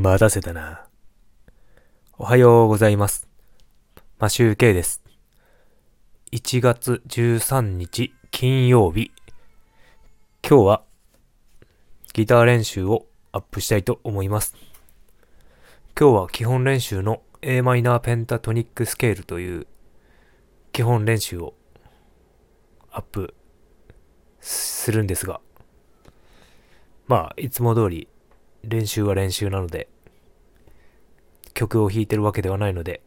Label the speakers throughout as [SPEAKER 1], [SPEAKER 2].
[SPEAKER 1] 待たせたな。おはようございます。マシューケイです。1月13日金曜日。今日はギター練習をアップしたいと思います。今日は基本練習の a マイナーペンタトニックスケールという基本練習をアップするんですが、まあ、いつも通り練習は練習なので、曲を弾いてるわけではないので、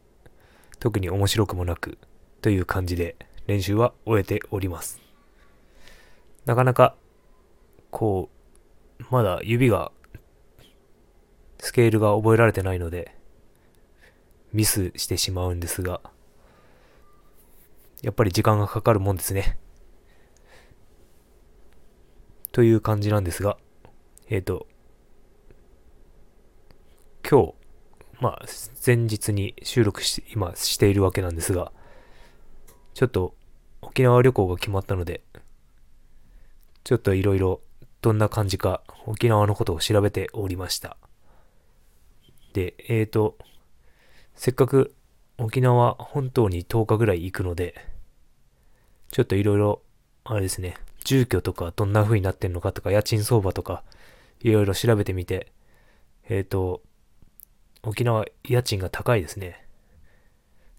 [SPEAKER 1] 特に面白くもなく、という感じで練習は終えております。なかなか、こう、まだ指が、スケールが覚えられてないので、ミスしてしまうんですが、やっぱり時間がかかるもんですね。という感じなんですが、えっ、と、今日、まあ、前日に収録し、今しているわけなんですが、ちょっと沖縄旅行が決まったので、ちょっといろいろどんな感じか沖縄のことを調べておりました。で、えーと、せっかく沖縄本島に10日ぐらい行くので、ちょっといろいろ、あれですね、住居とかどんな風になってんのかとか、家賃相場とか、いろいろ調べてみて、えっ、と、沖縄家賃が高いですね。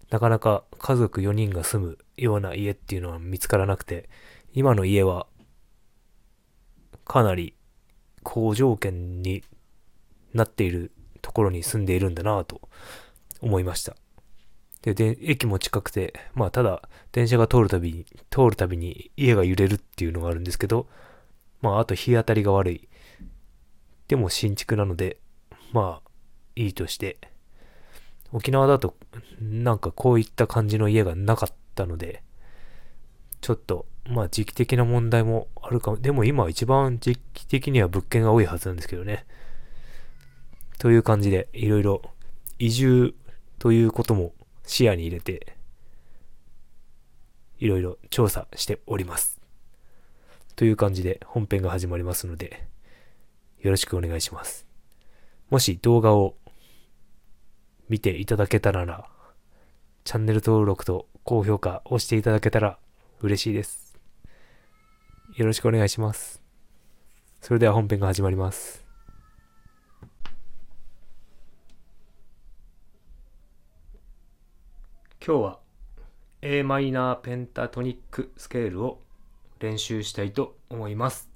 [SPEAKER 1] なかなか家族4人が住むような家っていうのは見つからなくて、今の家はかなり好条件になっているところに住んでいるんだなぁと思いました。で、で、駅も近くて、まあただ電車が通るたびに、通るたびに家が揺れるっていうのがあるんですけど、まああと日当たりが悪い。でも新築なので、まあいいとして、沖縄だとなんかこういった感じの家がなかったので、ちょっとまあ時期的な問題もあるかも。でも今一番時期的には物件が多いはずなんですけどね。という感じでいろいろ移住ということも視野に入れて、いろいろ調査しております。という感じで本編が始まりますので、よろしくお願いします。もし動画を見ていただけたらな、チャンネル登録と高評価押していただけたら嬉しいです。よろしくお願いします。それでは本編が始まります。今日は a マイナーペンタトニックスケールを練習したいと思います。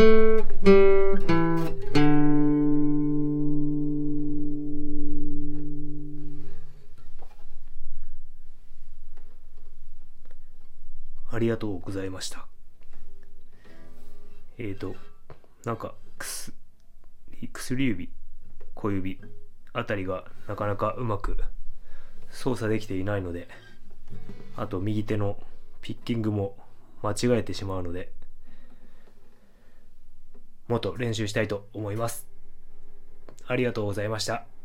[SPEAKER 1] ありがとうございました。えっ、ー、と、なんか、くす、薬指、小指あたりがなかなかうまく操作できていないので、あと右手のピッキングも間違えてしまうので、もっと練習したいと思います。ありがとうございました。